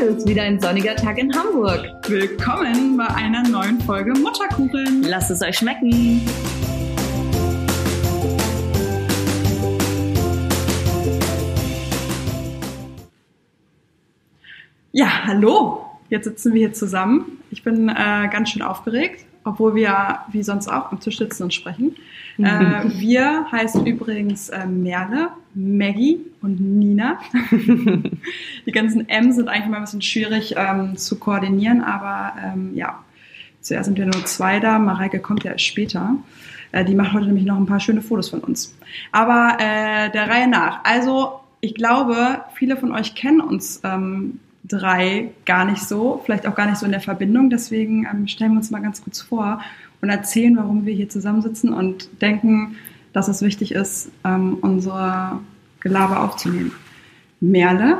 Heute ist wieder ein sonniger Tag in Hamburg. Willkommen bei einer neuen Folge Mutterkuchen. Lasst es euch schmecken. Ja, hallo. Jetzt sitzen wir hier zusammen. Ich bin äh, ganz schön aufgeregt, obwohl wir wie sonst auch am Tisch sitzen und sprechen. Äh, wir heißen übrigens äh, Merle, Maggie und Nina. Die ganzen M sind eigentlich mal ein bisschen schwierig ähm, zu koordinieren, aber ähm, ja, zuerst sind wir nur zwei da. Mareike kommt ja später. Äh, die macht heute nämlich noch ein paar schöne Fotos von uns. Aber äh, der Reihe nach. Also, ich glaube, viele von euch kennen uns ähm, drei gar nicht so, vielleicht auch gar nicht so in der Verbindung. Deswegen ähm, stellen wir uns mal ganz kurz vor und erzählen, warum wir hier zusammensitzen und denken, dass es wichtig ist, ähm, unsere Gelaber aufzunehmen. Merle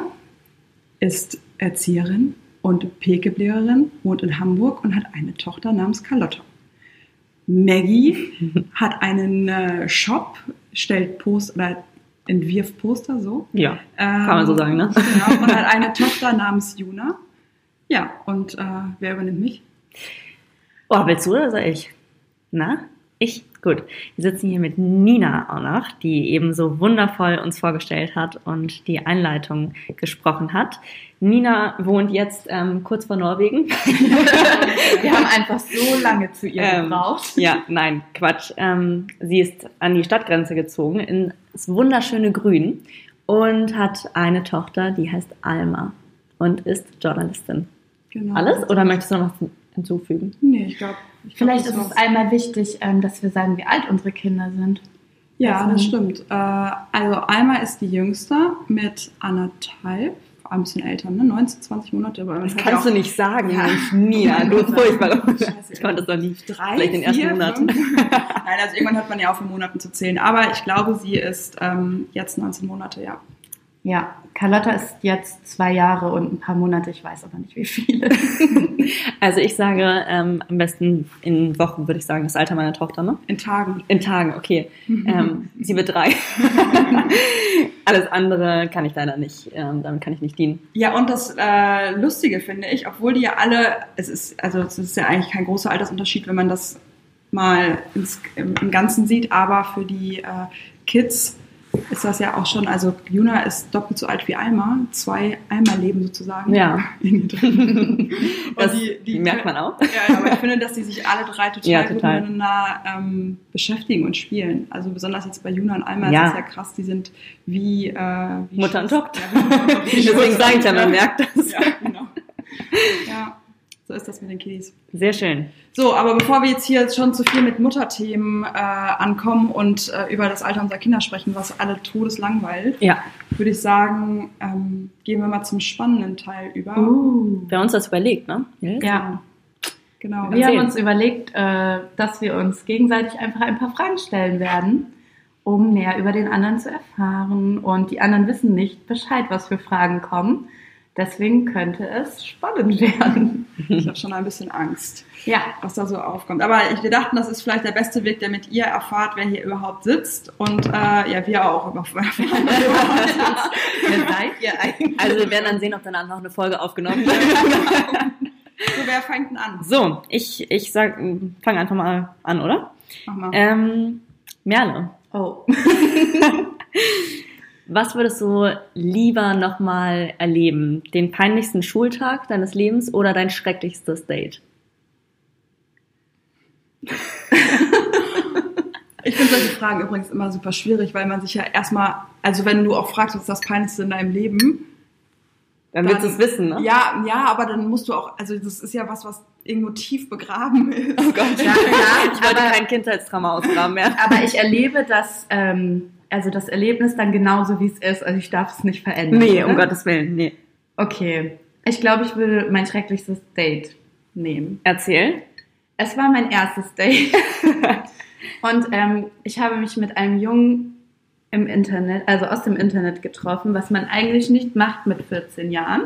ist Erzieherin und Pekebleherin, wohnt in Hamburg und hat eine Tochter namens Carlotta. Maggie hat einen äh, Shop, stellt Post oder entwirft Poster so. Ja, kann man so sagen, ne? Genau, und hat eine Tochter namens Juna. Ja, und äh, wer übernimmt mich? Oh, willst du oder soll ich? Na? Ich? Gut. Wir sitzen hier mit Nina auch noch, die eben so wundervoll uns vorgestellt hat und die Einleitung gesprochen hat. Nina wohnt jetzt ähm, kurz vor Norwegen. Wir haben einfach so lange zu ihr Ähm, gebraucht. ja, nein, Quatsch. Ähm, sie ist an die Stadtgrenze gezogen, ins wunderschöne Grün und hat eine Tochter, die heißt Alma und ist Journalistin. Genau. Alles? Oder möchtest du noch was hinzufügen? Nee, ich glaube. Ich glaub, Vielleicht das ist es einmal wichtig, ähm, dass wir sagen, wie alt unsere Kinder sind. Ja, das Also- stimmt. Äh, also Alma ist die jüngste mit anderthalb, ein bisschen älter, ne? 19, 20 Monate. Aber Das kannst ja du nicht sagen, Ja. Mensch, Nina. Du bist furchtbar. Scheiße, Ich konnte es noch nie. drei, Vielleicht den ersten vier, Monat. fünf. Nein, also irgendwann hört man ja auf, in Monaten zu zählen. Aber ich glaube, sie ist ähm, jetzt 19 Monate, ja. Ja, Carlotta ist jetzt zwei Jahre und ein paar Monate, ich weiß aber nicht wie viele. Also ich sage ähm, am besten in Wochen, würde ich sagen, das Alter meiner Tochter, ne? In Tagen. In Tagen, okay. Ähm, sie wird drei. Alles andere kann ich leider nicht, ähm, damit kann ich nicht dienen. Ja, und das äh, Lustige finde ich, obwohl die ja alle, es ist, also es ist ja eigentlich kein großer Altersunterschied, wenn man das mal ins, im, im Ganzen sieht, aber für die äh, Kids ist das ja auch schon, also Juna ist doppelt so alt wie Alma, zwei Alma-Leben sozusagen. Ja. Das die- die- merkt man auch. Ja, aber ich finde, dass die sich alle drei total, Ja, gut total. miteinander ähm, beschäftigen und spielen. Also besonders jetzt bei Juna und Alma Ja. ist es ja krass, die sind wie, äh, wie Mutter und Tochter. Ja. Deswegen sage ich ja, man merkt das. Ja, genau. Ja, so ist das mit den Kiddies. Sehr schön. So, aber bevor wir jetzt hier schon zu viel mit Mutterthemen äh, ankommen und äh, über das Alter unserer Kinder sprechen, was alle todeslangweilt, Ja, würde ich sagen, ähm, gehen wir mal zum spannenden Teil über. Uh. wir haben uns das überlegt, ne? Nils? Ja, Genau. wir Erzähl. haben uns überlegt, äh, dass wir uns gegenseitig einfach ein paar Fragen stellen werden, um mehr über den anderen zu erfahren. Und die anderen wissen nicht Bescheid, was für Fragen kommen. Deswegen könnte es spannend werden. Ich habe schon ein bisschen Angst. Ja, was da so aufkommt. Aber ich, wir dachten, das ist vielleicht der beste Weg, damit ihr erfahrt, wer hier überhaupt sitzt und äh, ja, wir auch über- erfahren, wer überhaupt sitzt. wer seid ihr eigentlich? Also wir werden dann sehen, ob danach noch eine Folge aufgenommen wird. So, wer fängt denn an? So, ich, ich sag, fang einfach mal an, oder? Mach mal. Ähm, Merle, Oh. was würdest du lieber nochmal erleben? Den peinlichsten Schultag deines Lebens oder dein schrecklichstes Date? Ich finde solche Fragen übrigens immer super schwierig, weil man sich ja erstmal, also wenn du auch fragst, was ist das Peinlichste in deinem Leben, Dann willst du es wissen, ne? Ja, ja, aber dann musst du auch, also das ist ja was, was irgendwo tief begraben ist. Oh Gott, Ja, klar, ich wollte aber- kein Kindheitstrauma ausgraben mehr. Aber ich erlebe das, ähm, also das Erlebnis dann genauso, wie es ist. Also ich darf es nicht verändern. Nee, um? Gottes Willen, nee. Okay. Ich glaube, ich würde mein schrecklichstes Date nehmen. Erzähl. Es war mein erstes Date. Und ähm, ich habe mich mit einem Jungen im Internet, also aus dem Internet getroffen, was man eigentlich nicht macht mit 14 Jahren.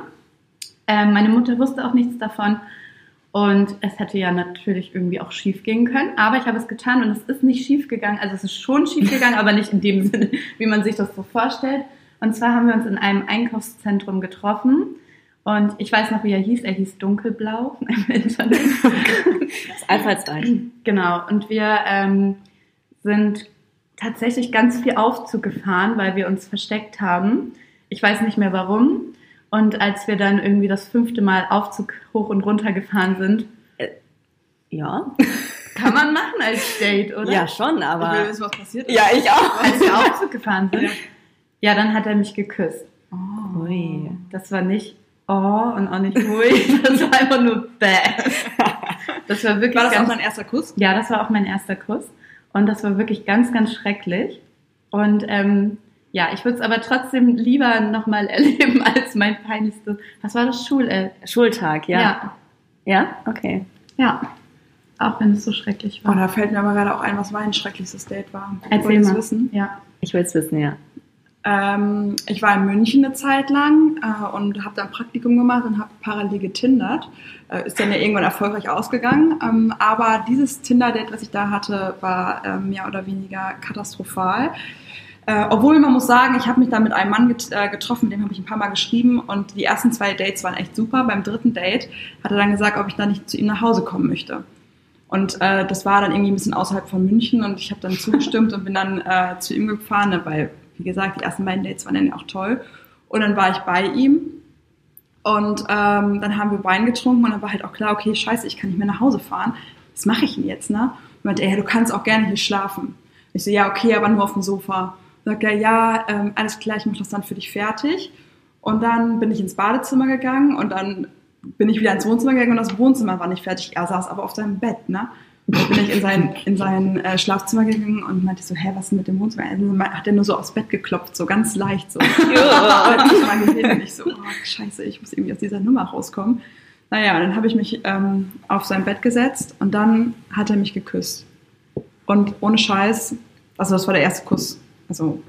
Ähm, meine Mutter wusste auch nichts davon. Und es hätte ja natürlich irgendwie auch schief gehen können. Aber ich habe es getan und es ist nicht schief gegangen. Also es ist schon schief gegangen, aber nicht in dem Sinne, wie man sich das so vorstellt. Und zwar haben wir uns in einem Einkaufszentrum getroffen. Und ich weiß noch, wie er hieß. Er hieß Dunkelblau im Internet. Das ist einfallsreich. Genau. Und wir ähm, sind tatsächlich ganz viel Aufzug gefahren, weil wir uns versteckt haben. Ich weiß nicht mehr warum. Und als wir dann irgendwie das fünfte Mal Aufzug hoch und runter gefahren sind, Ja. kann man machen als Date, oder? Ja, schon, Ich will aber. wissen, was passiert Ja, ich auch. Als wir Aufzug gefahren sind. Ja. Ja, dann hat er mich geküsst. Ui. Das war nicht oh und auch nicht hui. Das war einfach nur bäh. Das war wirklich War das auch ganz dein erster Kuss? Ja, das war auch mein erster Kuss. Und das war wirklich ganz, ganz schrecklich. Und ähm, ja, ich würde es aber trotzdem lieber nochmal erleben als mein peinlichstes. Was war das? Schul äh, Schultag, ja. ja. Ja? Okay. Ja. Auch wenn es so schrecklich Oh, war. da fällt mir aber gerade auch ein, was mein schrecklichstes Date war. Erzähl mal. wissen? Ja. Ich will es wissen, ja. Ähm, ich war in München eine Zeit lang äh, und habe dann Praktikum gemacht und habe parallel getindert. Äh, ist dann ja irgendwann erfolgreich ausgegangen. Ähm, aber dieses Tinder-Date, was ich da hatte, war äh, mehr oder weniger katastrophal. Äh, obwohl man muss sagen, ich habe mich da mit einem Mann get äh, getroffen, dem habe ich ein paar Mal geschrieben und die ersten zwei Dates waren echt super. Beim dritten Date hat er dann gesagt, ob ich da nicht zu ihm nach Hause kommen möchte. Und äh, das war dann irgendwie ein bisschen außerhalb von München und ich habe dann zugestimmt und bin dann äh, zu ihm gefahren, ne, weil, wie gesagt, die ersten beiden Dates waren dann ja auch toll. Und dann war ich bei ihm und ähm, dann haben wir Wein getrunken und dann war halt auch klar, okay, scheiße, ich kann nicht mehr nach Hause fahren. Was mache ich denn jetzt, ne? Und meinte er, ja, du kannst auch gerne hier schlafen. Ich so, ja, okay, aber nur auf dem Sofa. Sagt er, ja, ähm, alles klar, ich mache das dann für dich fertig. Und dann bin ich ins Badezimmer gegangen und dann bin ich wieder ins Wohnzimmer gegangen und das Wohnzimmer war nicht fertig. Er saß aber auf seinem Bett, ne? Und dann bin ich in sein, in sein äh, Schlafzimmer gegangen und meinte so, hä, was ist denn mit dem Wohnzimmer? Also, hat er nur so aufs Bett geklopft, so ganz leicht so. Ja. Ich mal gesehen und ich so, oh, scheiße, ich muss irgendwie aus dieser Nummer rauskommen. Naja, dann habe ich mich ähm, auf sein Bett gesetzt und dann hat er mich geküsst. Und ohne Scheiß, also das war der erste Kuss, also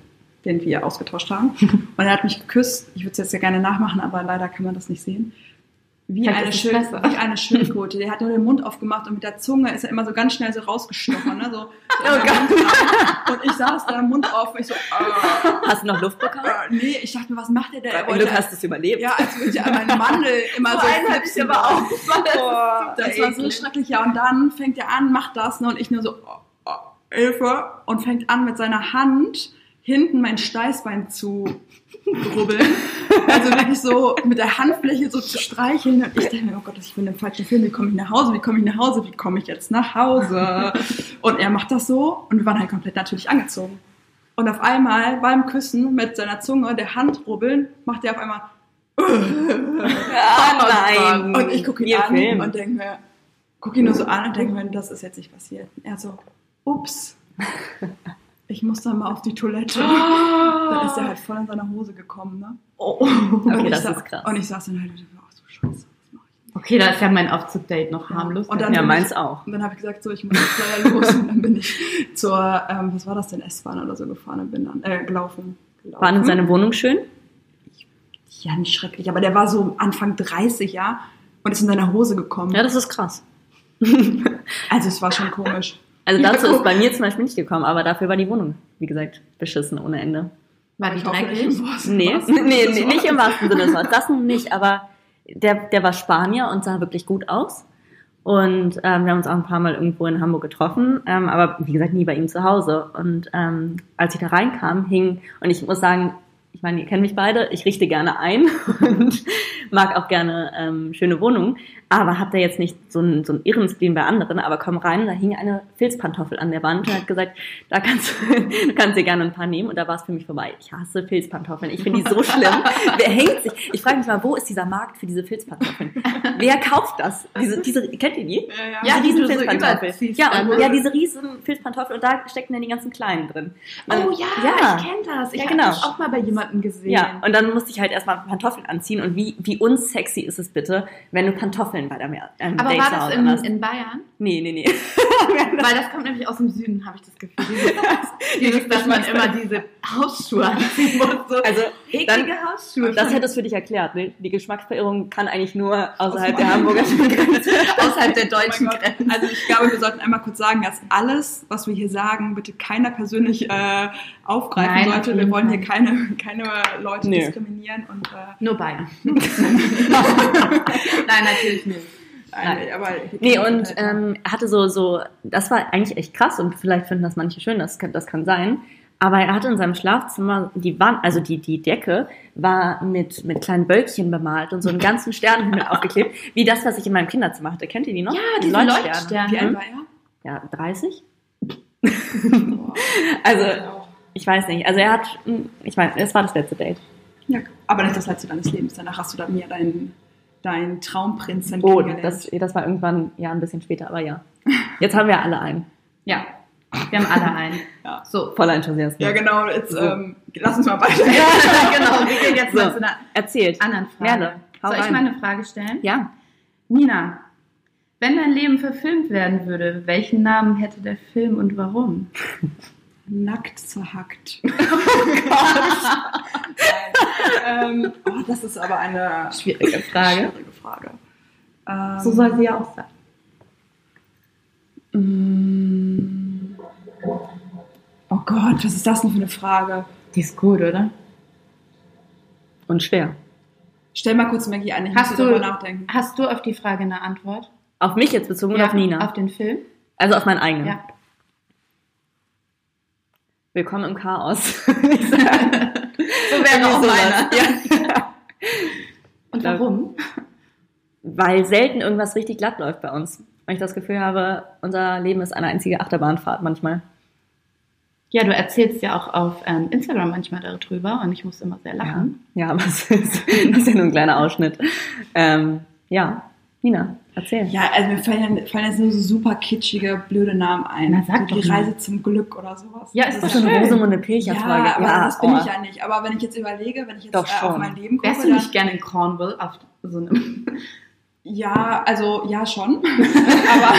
den wir ausgetauscht haben. Und er hat mich geküsst. Ich würde es jetzt ja gerne nachmachen, aber leider kann man das nicht sehen. Wie Vielleicht eine, besser. wie eine Schildkröte. Der hat nur den Mund aufgemacht und mit der Zunge ist er immer so ganz schnell so rausgestochen. Ne? So, Oh und ich saß da, Mund auf und ich so, äh, Hast du noch Luft bekommen? äh, nee, ich dachte mir, was macht der da? Er Zum wollte- Glück hast du es überlebt. ja, als würde ich an meinen Mandel immer so, einen hatte ich aber auch. Das war so schrecklich, ja. Und dann fängt er an, macht das, ne? Und ich nur so, oh, oh, Hilfe. Und fängt an, mit seiner Hand hinten mein Steißbein zu rubbeln. Also wirklich so mit der Handfläche so zu streicheln. Und ich denke mir, oh Gott, ich bin im falschen Film. Wie komme ich nach Hause? Wie komme ich nach Hause? Wie komme ich jetzt nach Hause? Und er macht das so und wir waren halt komplett natürlich angezogen. Und auf einmal beim Küssen mit seiner Zunge, der Hand rubbeln, macht er auf einmal Ah, nein. und ich gucke ihn Wir an filmen. und denke mir, gucke ihn nur so an und denke mir, das ist jetzt nicht passiert. Er so, ups, ich muss dann mal auf die Toilette. Dann ist er halt voll in seiner Hose gekommen, ne? Oh, und okay, ich das ist krass. Und ich saß dann halt und dachte, ach so Scheiße, ich? Okay, da ist ja mein Aufzugdate noch harmlos. Und dann- Ja, meins auch. Und dann habe ich gesagt, so, ich muss jetzt leider los. Und dann bin ich zur, ähm, was war das denn, S-Bahn oder so gefahren und bin dann, äh, gelaufen. gelaufen. War denn seine Wohnung schön? Ja, nicht schrecklich, aber der war so Anfang 30, ja, und ist in seiner Hose gekommen. Ja, das ist krass. Also es war schon komisch. Also dazu ist bei mir zum Beispiel nicht gekommen, aber dafür war die Wohnung, wie gesagt, beschissen ohne Ende. War die dreckig? im wahrsten- Nee, nee, Sinne des nee, nicht im Wortes. wahrsten Sinne des Wortes. Das nun nicht, aber der, der war Spanier und sah wirklich gut aus. Und ähm, wir haben uns auch ein paar Mal irgendwo in Hamburg getroffen, ähm, aber wie gesagt, nie bei ihm zu Hause. Und ähm, als ich da reinkam, hing, und ich muss sagen, ich meine, ihr kennt mich beide, ich richte gerne ein und mag auch gerne ähm, schöne Wohnungen, aber hab da jetzt nicht so einen, so einen irren Spleen bei anderen, aber komm rein, da hing eine Filzpantoffel an der Wand und hat gesagt, da kannst du kannst dir gerne ein paar nehmen und da war es für mich vorbei. Ich hasse Filzpantoffeln, ich finde die so schlimm. Wer hängt sich? Ich frage mich mal, wo ist dieser Markt für diese Filzpantoffeln? Wer kauft das? Diese, diese, kennt ihr die? Ja, Ja, diese so überziehst ja, und, ne? ja, diese riesen Filzpantoffeln und da stecken dann die ganzen kleinen drin. Oh Und- ja, ja. ich kenne das. Ich Ja, habe genau. das auch mal bei jemandem gesehen. Ja, und dann musste ich halt erstmal Pantoffeln anziehen und wie, wie unsexy ist es bitte, wenn du Pantoffeln bei deinem ähm, Aber Date war das in, in Bayern? Nee, nee, nee. Weil das kommt nämlich aus dem Süden, habe ich das Gefühl. Dieses, dass man immer diese Hausschuhe anziehen muss. So Also, eklige Hausschuhe. das hätte es für dich erklärt, ne? Die Geschmacksverirrung kann eigentlich nur außerhalb Aus der Hamburger Grenze. außerhalb der Oh deutschen Gott. Grenzen. Also ich glaube, wir sollten einmal kurz sagen, dass alles, was wir hier sagen, bitte keiner persönlich äh, aufgreifen Nein, sollte. Wir wollen hier keine, keine Leute Nö. diskriminieren und äh, Nur Bayern. Nein, natürlich nicht. nein, aber Nee, und ähm, er hatte so, so, das war eigentlich echt krass und vielleicht finden das manche schön, das kann, das kann sein. Aber er hatte in seinem Schlafzimmer die Wand, also die, die Decke war mit, mit kleinen Wölkchen bemalt und so einen ganzen Sternenhimmel aufgeklebt, wie das, was ich in meinem Kinderzimmer hatte. Kennt ihr die noch? Ja, Die Leuchtsterne. Leuchtsterne. wie alt Mhm. war er? Ja, 30? Boah. Also, ich weiß nicht. Also er hat, ich meine, es war das letzte Date. Ja, aber nicht das letzte deines Lebens. Danach hast du dann mir deinen dein Traumprinzen Oh, das, das war irgendwann, ja, ein bisschen später, aber ja. Jetzt haben wir alle einen. Ja, wir haben alle einen. Ja. So. Voller Enthusiasmus. ja, genau. Jetzt, So. ähm, lass uns mal weiter. genau, wir gehen jetzt So. mal zu einer Erzählt. anderen Frage. Merle, hau Soll ich rein. mal eine Frage stellen? Ja. Nina, wenn dein Leben verfilmt werden würde, welchen Namen hätte der Film und warum? Nackt zerhackt. ähm, oh, das ist aber eine Schwierige Frage. schwierige Frage. Ähm, So soll sie ja auch sein. mm, Oh Gott, was ist das denn für eine Frage? Die ist gut, oder? Und schwer. Stell mal kurz Maggie ein, ich Hast muss du, darüber nachdenken. hast du auf die Frage eine Antwort? Auf mich jetzt bezogen oder auf Nina? Auf den Film? also auf meinen eigenen. Ja. Willkommen im Chaos. So wäre auch meiner. Ja. Und Glaub- warum? Weil selten irgendwas richtig glatt läuft bei uns. Weil ich das Gefühl habe, unser Leben ist eine einzige Achterbahnfahrt manchmal. Ja, du erzählst ja auch auf ähm, Instagram manchmal darüber und ich muss immer sehr lachen. Ja, aber es ist, das ist ja nur ein kleiner Ausschnitt. Ähm, ja, Nina, erzähl. Ja, also mir fallen, fallen jetzt nur so super kitschige, blöde Namen ein. Na, sag so doch die mal. Reise zum Glück oder sowas. Ja, Das ist ist doch so eine. Rosamunde Ja, Pilcher-Frage. aber das bin oh. ich ja nicht. Aber wenn ich jetzt überlege, wenn ich jetzt Doch äh, auf schon. mein Leben Wärst gucke, du dann, nicht gerne in Cornwall auf so einem... ja, also ja schon. aber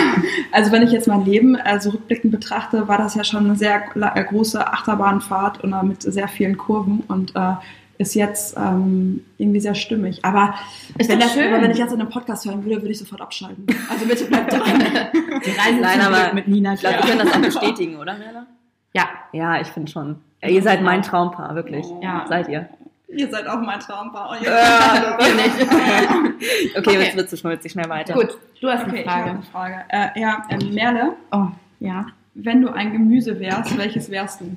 also wenn ich jetzt mein Leben äh, so rückblickend betrachte, war das ja schon eine sehr äh, große Achterbahnfahrt und äh, mit sehr vielen Kurven und äh, ist jetzt ähm, irgendwie sehr stimmig. Aber, Ist wenn, das, schön. aber wenn ich jetzt in einem Podcast hören würde, würde ich sofort abschalten. Also bitte bleibt dran. Die Reise Nein, aber mit Nina Ich glaube, wir können das auch bestätigen, oder, Merle? Ja, Ja, ich finde schon. Ja, ihr seid mein Traumpaar, wirklich. Ja. Seid ihr. Ihr seid auch mein Traumpaar. Äh, nicht. Okay, jetzt Okay. wird zu schnulzig, schnell weiter. Gut, du hast Okay, eine Frage. eine Frage. Äh, ja, ähm, Merle, Oh, ja. wenn du ein Gemüse wärst, welches wärst du?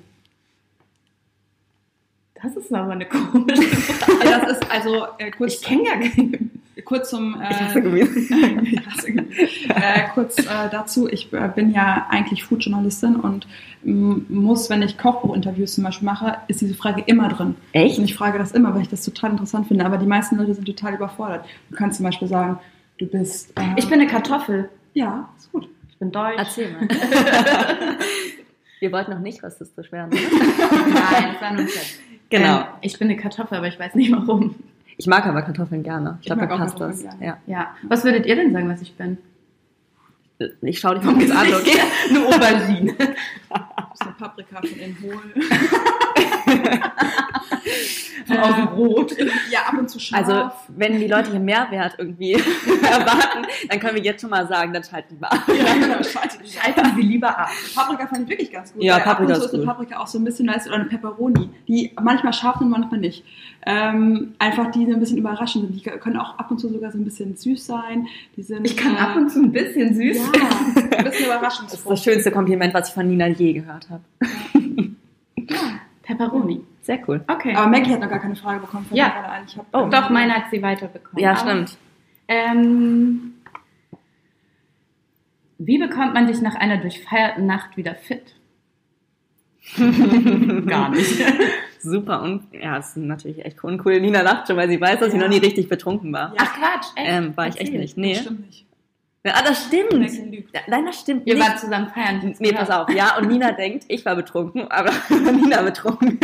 Das ist aber eine komische Frage. Ja, das ist also äh, kurz, Ich kenne gar keinen. Kurz zum äh, Ich hasse Gemüse. Ich hasse Gemüse. äh, kurz äh, dazu, ich äh, bin ja eigentlich Foodjournalistin und m, muss, wenn ich Kochbuchinterviews zum Beispiel mache, ist diese Frage immer drin. Echt? Und ich frage das immer, weil ich das total interessant finde, aber die meisten Leute sind total überfordert. Du kannst zum Beispiel sagen, du bist... Äh, Ich bin eine Kartoffel. Ja, ist gut. Ich bin deutsch. Erzähl mal. Wir wollten noch nicht rassistisch werden, oder? Nein, das war nur ein. Genau. Ähm, ich bin eine Kartoffel, aber ich weiß nicht warum. Ich mag aber Kartoffeln gerne. Ich Ich glaube, auch passt das. Ja. Ja. Was würdet ihr denn sagen, was ich bin? Ich schaue dich mal kurz an, okay? Eine Aubergine. Du bist eine Paprika von innen hohl. Von außen rot. Ja, ab und zu scharf. Also, wenn die Leute hier Mehrwert irgendwie erwarten, dann können wir jetzt schon mal sagen, dann schalt lieber ab. ja, genau, Schalten Sie lieber ab. Paprika fand ich wirklich ganz gut. Ja, Paprika ab und zu ist ist eine. Paprika auch so ein bisschen nice oder eine Pepperoni, die manchmal scharf sind, manchmal nicht. Ähm, einfach die so ein bisschen überraschend sind. Die können auch ab und zu sogar so ein bisschen süß sein. Die sind, Ich kann äh, ab und zu ein bisschen süß. ja, ein bisschen überraschend. Das ist das schönste Kompliment, was ich von Nina je gehört habe. Pepperoni. Sehr cool. Okay. Aber Maggie hat noch gar keine Frage bekommen. fällt Ja. mir gerade ein. Ich hab, Oh, Doch, meine hat sie weiterbekommen. Ja, Aber, stimmt. Ähm, wie bekommt man dich nach einer durchfeierten Nacht wieder fit? Gar nicht. Super und ja, es ist natürlich echt uncool. Nina lacht schon, weil sie weiß, dass Ja. noch nie richtig betrunken war. Ja. Ach Quatsch, echt? Ähm, war ich echt nicht. Nee. Das stimmt nicht. Ja, ah, das stimmt. Nein, das stimmt Ihr nicht. wart zusammen feiern. Nee, pass auf. Ja, und Nina denkt, ich war betrunken, aber Nina betrunken.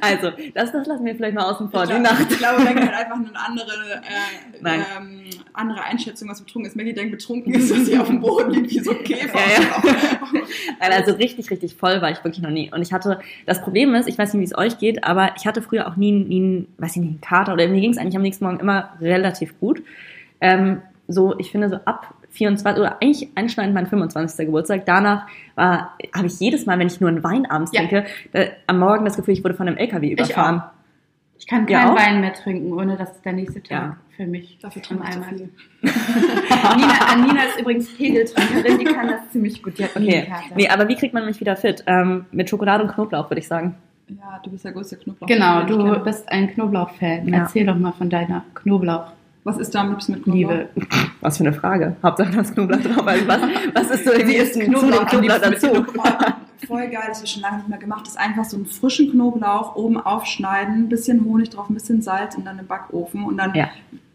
Also, das, das lassen wir vielleicht mal außen vor. Ich glaube, Nacht. ich glaube, Maggie hat einfach eine andere, äh, ähm, andere Einschätzung, was betrunken ist. Maggie denkt, betrunken ist, dass sie auf dem Boden liegt wie so ein Käfer. Ja, Nein, also richtig, richtig voll war ich wirklich noch nie. Und ich hatte, das Problem ist, ich weiß nicht, wie es euch geht, aber ich hatte früher auch nie, nie einen, weiß ich nicht, einen Kater oder mir ging es eigentlich am nächsten Morgen immer relativ gut. Ähm, so, ich finde, so ab 24 oder eigentlich einschneidend mein 25. Geburtstag. Danach war, habe ich jedes Mal, wenn ich nur einen Wein abends Ja. trinke, da, am Morgen das Gefühl, ich wurde von einem LKW überfahren. Ich kann Ja, keinen auch? Wein mehr trinken, ohne dass der nächste Tag Ja. für mich Dafür trinke ich zu Eimer viel. ist. Nina, Nina ist übrigens Pegeltrinkerin, die kann das ziemlich gut. Die hat Okay. Nee, aber wie kriegt man mich wieder fit? Ähm, mit Schokolade und Knoblauch, würde ich sagen. Ja, du bist der größte Knoblauch. Genau, ich du bist ein Knoblauch-Fan. Ja. Erzähl doch mal von deiner Knoblauch-Liebe. Was ist da am liebsten mit Knoblauch? Was für eine Frage. Hauptsache das Knoblauch drauf. Also was, was ist so Wie wie ist ist Knoblauch am Knoblauch dazu? Voll geil, das habe ich schon lange nicht mehr gemacht. Das ist einfach so einen frischen Knoblauch oben aufschneiden, ein bisschen Honig drauf, ein bisschen Salz und dann im Backofen und dann, Ja.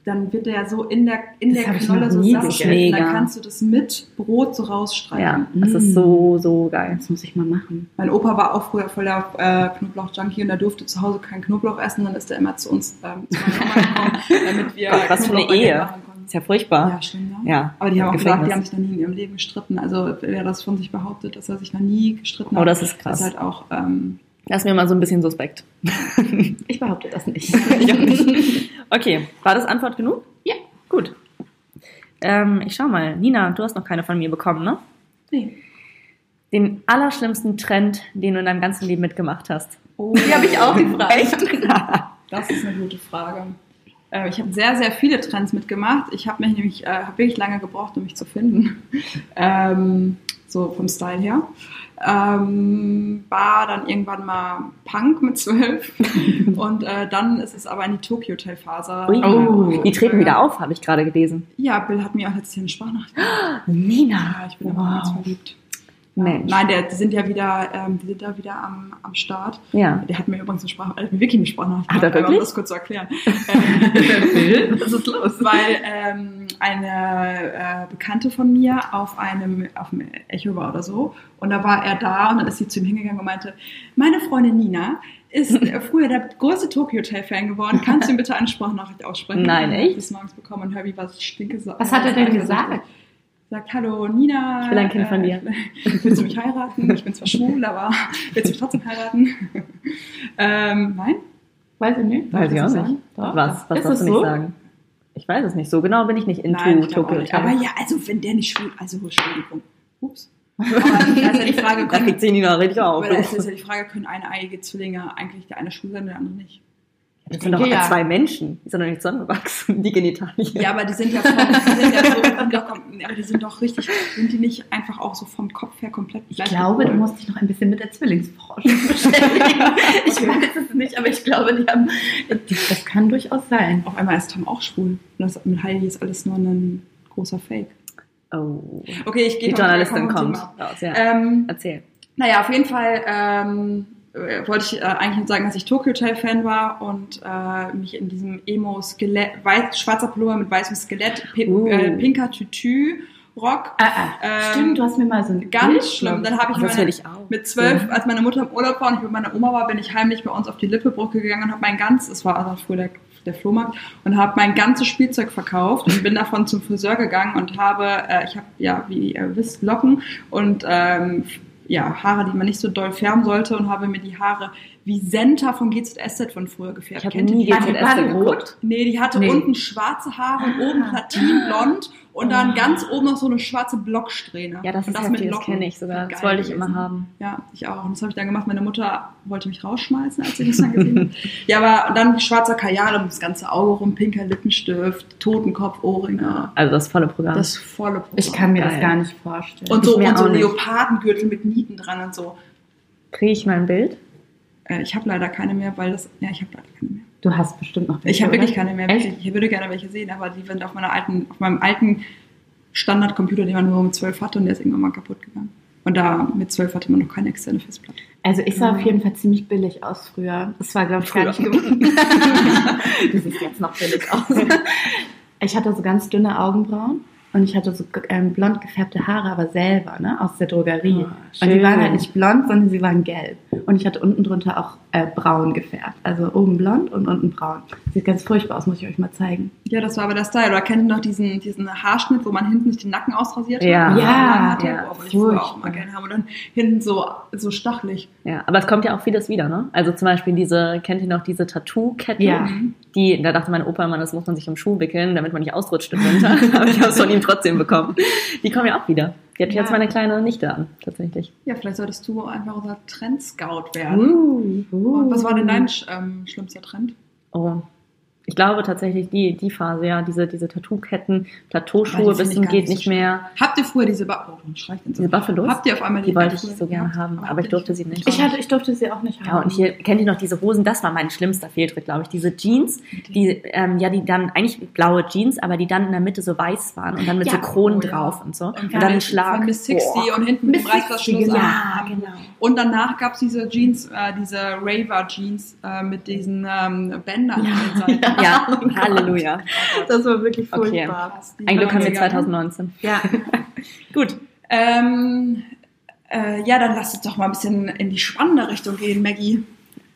Dann wird der ja so in der, in Das der Knolle so saftig. gegessen. Dann Mega. kannst du das mit Brot so Ja, rausstreichen. das ist so, so geil. Das muss ich mal machen. Mein Opa war auch früher voll der äh, Knoblauch-Junkie und er durfte zu Hause keinen Knoblauch essen. Dann ist er immer zu uns, ähm, zu meiner Oma gekommen, damit wir Gott, was für eine Ehe. machen konnten. Ist ja furchtbar. Ja, stimmt, ja. Ja. Aber die haben auch Gefängnis. gesagt, die haben sich noch nie in ihrem Leben gestritten. Also wer das von sich behauptet, dass er sich noch nie gestritten hat, Oh, das ist krass. ist halt auch ähm, Das ist mir mal so ein bisschen suspekt. Ich behaupte das nicht. Ich auch nicht. Okay, war das Antwort genug? Ja. Gut. Ähm, ich schau mal. Nina, du hast noch keine von mir bekommen, ne? nee. Den allerschlimmsten Trend, den du in deinem ganzen Leben mitgemacht hast. Oh, Die habe ich auch gefragt. Das ist eine gute Frage. Äh, ich habe sehr, sehr viele Trends mitgemacht. Ich habe mich nämlich äh, hab wirklich lange gebraucht, um mich zu finden. Ähm, so vom Style her. Ähm, war dann irgendwann mal Punk mit zwölf. Und äh, dann ist es aber in die Tokyo Hotel Phase. Oh. Die treten wieder auf, habe ich gerade gelesen. Ja, Bill hat mir auch letztes Jahr eine Sprachnachricht. Nina. Ja, ich bin wow. ganz verliebt. Mensch. Nein, der, die sind ja wieder, ähm, die sind da wieder am, am Start. Ja. Der hat mir übrigens eine Sprache, also wirklich eine Sprachnachricht Hat er gemacht, aber wirklich? Um das kurz zu erklären. Was ist los? weil ähm, eine äh, Bekannte von mir auf einem, auf dem Echo war oder so. Und da war er da und dann ist sie zu ihm hingegangen und meinte, meine Freundin Nina ist äh, früher der größte Tokyo Hotel Fan geworden. Kannst du ihm bitte eine Sprachnachricht aussprechen? Nein, echt? ich das morgens bekommen und Herbie was stinke Was hat er denn gesagt? Sagt, hallo Nina. Ich will ein Kind von dir. Willst du mich heiraten? Ich bin zwar schwul, aber willst du mich trotzdem heiraten? ähm, nein? Weiß ich nicht. Weiß ich auch nicht. Doch. Was, was es du nicht so? sagen? Ich weiß es nicht. So genau bin ich nicht into Nein, ich nicht. Hotel. Aber ja, also wenn der nicht schwul, also Entschuldigung. Ups. Aber da ist ja die Frage, Da kriegt können, sie Nina richtig auf. aber ist ja die Frage, können eineige Zwillinge eigentlich der eine schwul sein und der andere nicht? Das sind doch Ja. zwei Menschen. Die sind doch nicht zusammengewachsen, die Genitalien. Ja, aber die sind ja, vom, die sind ja so, die sind doch, aber die sind doch richtig, sind die nicht einfach auch so vom Kopf her komplett Ich gleich glaube, du musst dich noch ein bisschen mit der Zwillingsforschung beschäftigen. Ich weiß es nicht, aber ich glaube, die haben. Das kann durchaus sein. Auf einmal ist Tom auch schwul. Und das mit Heidi ist alles nur ein großer Fake. Oh. Okay, ich gehe Die Journalistin kommt. Raus, ja. Ähm, Erzähl. Naja, auf jeden Fall ähm, äh, wollte ich äh, eigentlich sagen, dass ich Tokyo Hotel Fan war und äh, mich in diesem Emo-Skelett, weiß, schwarzer Pullover mit weißem Skelett, pi Uh. äh, pinker Tütü, Rock. Ah, ah. Ähm, Stimmt, du hast mir mal so ein Ganz Bild schlimm. Dann habe ich Oh, meine, ich mit zwölf, Ja. als meine Mutter im Urlaub war und ich mit meiner Oma war, bin ich heimlich bei uns auf die Lippebrücke gegangen und habe mein ganz, es war also früher der, der Flohmarkt, und habe mein ganzes Spielzeug verkauft und bin davon zum Friseur gegangen und habe, äh, ich habe ja, wie ihr wisst, Locken und ähm, ja, Haare, die man nicht so doll färben sollte und habe mir die Haare wie Senta von GZSZ von früher gefärbt. Ich habe Kennt ihr nie die? Waren die- waren die GZS rot? geguckt. Nee, die hatte Nee. unten schwarze Haare und oben platinblond und dann Ah. ganz oben noch so eine schwarze Blocksträhne. Ja, das und ist mit heftig, das Locken. kenne ich sogar. Das wollte ich gewesen. immer haben. Ja, ich auch. Und das habe ich dann gemacht. Meine Mutter wollte mich rausschmeißen, als sie das dann gesehen hat. Ja, aber dann schwarzer Kajal um das ganze Auge rum, pinker Lippenstift, Totenkopf, Ohrringe. Also das volle Programm. Das volle Programm. Ich kann mir Geil. das gar nicht vorstellen. und so, und so. Leopardengürtel mit Nieten dran und so. Kriege ich mein Bild? Äh, ich habe leider keine mehr, weil das. Ja, ich habe leider keine mehr. du hast bestimmt noch Ich habe wirklich keine mehr. Echt? Ich würde gerne welche sehen, aber die sind auf meiner alten, auf meinem alten Standardcomputer, den man nur mit zwölf hatte und der ist irgendwann mal kaputt gegangen. Und da mit zwölf hatte man noch keine externe Festplatte. Also ich sah Mhm. auf jeden Fall ziemlich billig aus früher. Das war, glaube ich, gar nicht gewohnt. du siehst jetzt noch billig aus. Ich hatte so ganz dünne Augenbrauen und ich hatte so ähm, blond gefärbte Haare, aber selber, ne, aus der Drogerie. Ah, und die waren halt nicht blond, sondern sie waren gelb. Und ich hatte unten drunter auch äh, braun gefärbt. Also oben blond und unten braun. Sieht ganz furchtbar aus, muss ich euch mal zeigen. Ja, das war aber der Style. Oder kennt ihr noch diesen, diesen Haarschnitt, wo man hinten nicht den Nacken ausrasiert hat? Ja. Ja, hatte? ja, ich früher auch mal gerne haben. Und dann hinten so, so stachelig. Ja, aber es kommt ja auch vieles wieder, ne? Also zum Beispiel diese, kennt ihr noch diese Tattoo-Ketten? Ja. Die, da dachte mein Opa immer, das muss man sich um Schuh wickeln, damit man nicht ausrutscht im Winter. Aber ich habe es von ihm trotzdem bekommen. Die kommen ja auch wieder. Die hat Ja. jetzt meine kleine Nichte an, tatsächlich. Ja, vielleicht solltest du einfach unser Trendscout werden. Uh, Und was war denn dein ähm, schlimmster Trend? Oh. Ich glaube tatsächlich die, die Phase, ja, diese, diese Tattoo-Ketten, Plateauschuhe die bis zum geht nicht so mehr. Habt ihr früher diese ba oh? Diese Buffalos, Habt ihr auf einmal die wollte früher ich so gerne haben, aber ich durfte sie nicht. Ich, hatte, ich durfte sie auch nicht haben. Ja, und hier kennt ihr noch diese Hosen, das war mein schlimmster Fehltritt, glaube ich. Diese Jeans, die, ähm, ja, die dann eigentlich blaue Jeans, aber die dann in der Mitte so weiß waren und dann mit Ja, so Kronen oh ja. drauf und so. Und, Und dann ein Schlag. Von Miss 60 Boah. und hinten mit Reißverschluss. 60, am- ja, genau. Und danach gab es diese Jeans, äh, diese Raver-Jeans äh, mit diesen ähm, Bändern Ja, an den Seiten. ja. Oh. Halleluja. Das war wirklich Okay. furchtbar. Die Ein Glück haben wir waren 2019. Ja. Gut. Ähm, äh, ja, dann lass uns doch mal ein bisschen in die spannende Richtung gehen, Maggie.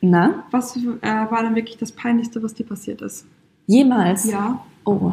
Na, Was äh, war denn wirklich das Peinlichste, was dir passiert ist? jemals? Ja, Oh,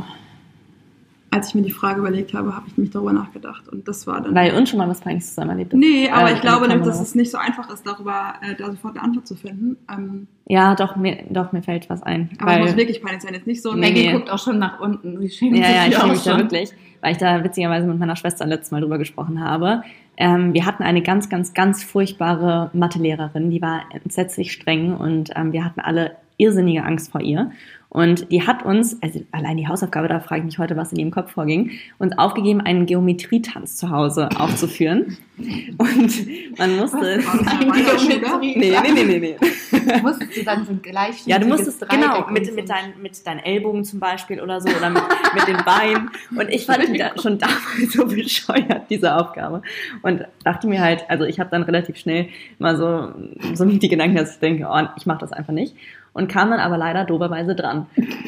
als ich mir die Frage überlegt habe, habe ich mich darüber nachgedacht. Und das war dann. weil uns schon mal was Peinliches zusammen erlebt ist. nee, aber Äh, ich glaube, der dass es nicht so einfach ist, darüber äh, da sofort eine Antwort zu finden. Ähm, Ja, doch, mir, doch, mir fällt was ein. aber es muss wirklich peinlich sein. Jetzt nicht so. Maggie nee. guckt auch schon nach unten. Sie schämt Ja, ja, sich ich auch fühle mich da wirklich, weil ich da witzigerweise mit meiner Schwester letztes Mal drüber gesprochen habe. Ähm, wir hatten eine ganz, ganz, ganz furchtbare Mathelehrerin, die war entsetzlich streng und ähm, wir hatten alle irrsinnige Angst vor ihr. Und die hat uns, also allein die Hausaufgabe, da frage ich mich heute, was in ihrem Kopf vorging, uns aufgegeben, einen Geometrietanz zu Hause aufzuführen. Und man musste. Geometrie. Nee, nee, nee, nee, nee. Musstest du dann so ein gleich Ja, du musstest, genau, und mit, mit, deinen, mit deinen Ellbogen zum Beispiel oder so, oder mit, mit den Beinen. Und ich fand die da schon damals so bescheuert, diese Aufgabe. Und dachte mir halt, also ich habe dann relativ schnell mal so, so die Gedanken, dass ich denke, oh, ich mache das einfach nicht. Und kam dann aber leider doberweise dran.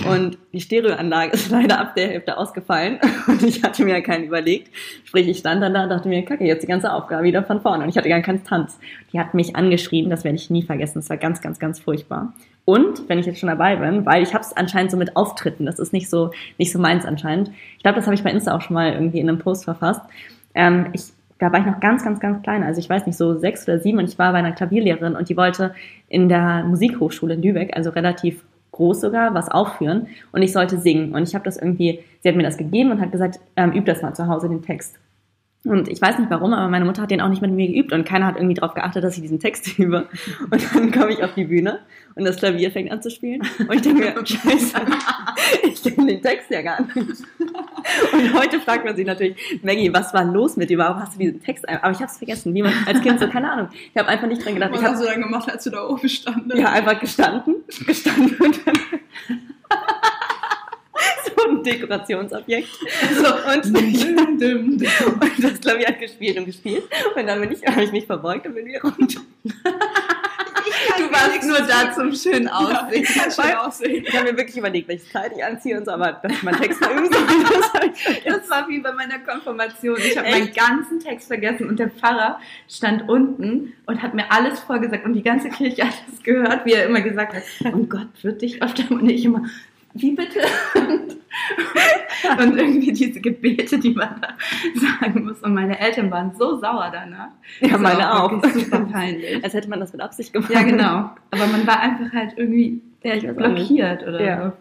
Und die Stereoanlage ist leider ab der Hälfte ausgefallen. Und ich hatte mir ja keinen überlegt. Sprich, ich stand dann da und dachte mir, kacke, jetzt die ganze Aufgabe wieder von vorne. Und ich hatte gar keinen Tanz. Die hat mich angeschrieben, das werde ich nie vergessen. Das war ganz, ganz, ganz furchtbar. Und wenn ich jetzt schon dabei bin, weil ich habe es anscheinend so mit Auftritten, das ist nicht so nicht so meins anscheinend. Ich glaube, das habe ich bei Insta auch schon mal irgendwie in einem Post verfasst. Ähm, ich, da war ich noch ganz, ganz, ganz klein, also ich weiß nicht, so sechs oder sieben und ich war bei einer Klavierlehrerin und die wollte in der Musikhochschule in Lübeck, also relativ groß sogar, was aufführen. Und ich sollte singen. Und ich habe das irgendwie, sie hat mir das gegeben und hat gesagt, ähm, üb das mal zu Hause, den Text. Und ich weiß nicht warum, aber meine Mutter hat den auch nicht mit mir geübt und keiner hat irgendwie darauf geachtet, dass ich diesen Text übe. Und dann komme ich auf die Bühne und das Klavier fängt an zu spielen. Und ich denke mir, scheiße, ich kenne den Text ja gar nicht. Und heute fragt man sich natürlich, Maggie, was war los mit dir? Warum hast du diesen Text? Aber ich habe es vergessen, wie man als Kind so, keine Ahnung. Ich habe einfach nicht dran gedacht. Was Ich hast du dann gemacht, als du da oben standest? ja einfach gestanden, gestanden und dann so ein Dekorationsobjekt. So, und, und das Klavier hat gespielt und gespielt. Und dann bin ich, habe ich mich verbeugt und bin wieder runter. Du warst nur da zum schönen Aussehen. Kann schön aussehen. Ich habe mir wirklich überlegt, welches Kleid ich anziehe und so, aber dass ich meinen Text soll, das ich. Das war wie bei meiner Konfirmation. Ich habe meinen ganzen Text vergessen und der Pfarrer stand unten und hat mir alles vorgesagt und die ganze Kirche hat es gehört, wie er immer gesagt hat, und Gott wird dich öfter und ich immer, wie bitte? Und, und irgendwie diese Gebete, die man da sagen muss. Und meine Eltern waren so sauer danach. Ja, Das meine auch. wirklich Super peinlich. Als hätte man das mit Absicht gemacht. Ja, genau. Aber man war einfach halt irgendwie Ja, auch blockiert oder Ja.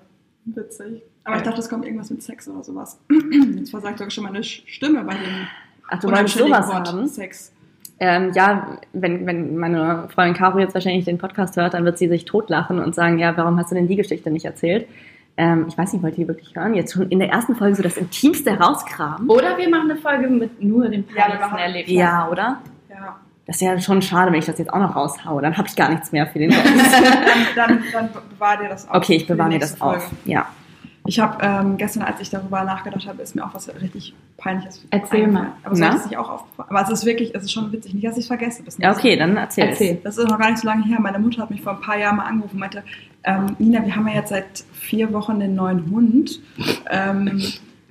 so. Witzig. Aber ich dachte, es kommt irgendwas mit Sex oder sowas. Jetzt versagt doch schon meine Stimme bei dem Ach, du wolltest sowas haben? Sex. Ähm, ja, wenn, wenn meine Freundin Caro jetzt wahrscheinlich den Podcast hört, dann wird sie sich totlachen und sagen, ja, warum hast du denn die Geschichte nicht erzählt? Ähm, ich weiß nicht, wollt ihr wirklich hören? Jetzt schon in der ersten Folge so das Intimste herauskramen? Oder wir machen eine Folge mit nur dem Ja, wir peinlichsten machen- Erlebnis. Ja, oder? Ja. Das ist ja schon schade, wenn ich das jetzt auch noch raushaue. Dann habe ich gar nichts mehr für den Rest. dann, dann, dann bewahr dir das auf. Okay, ich bewahre mir das auf. Folge. Ja. Ich habe ähm, gestern, als ich darüber nachgedacht habe, ist mir auch was richtig Peinliches Erzähl mal. Aber so ist es nicht auch aufgefallen. Aber es ist wirklich, es ist schon witzig. Nicht, dass ich es vergesse. Bis Ja, okay, dann erzähl. Erzähl. Das ist noch gar nicht so lange her. Meine Mutter hat mich vor ein paar Jahren mal angerufen und meinte, ähm, Nina, wir haben ja jetzt seit vier Wochen den neuen Hund. Ähm,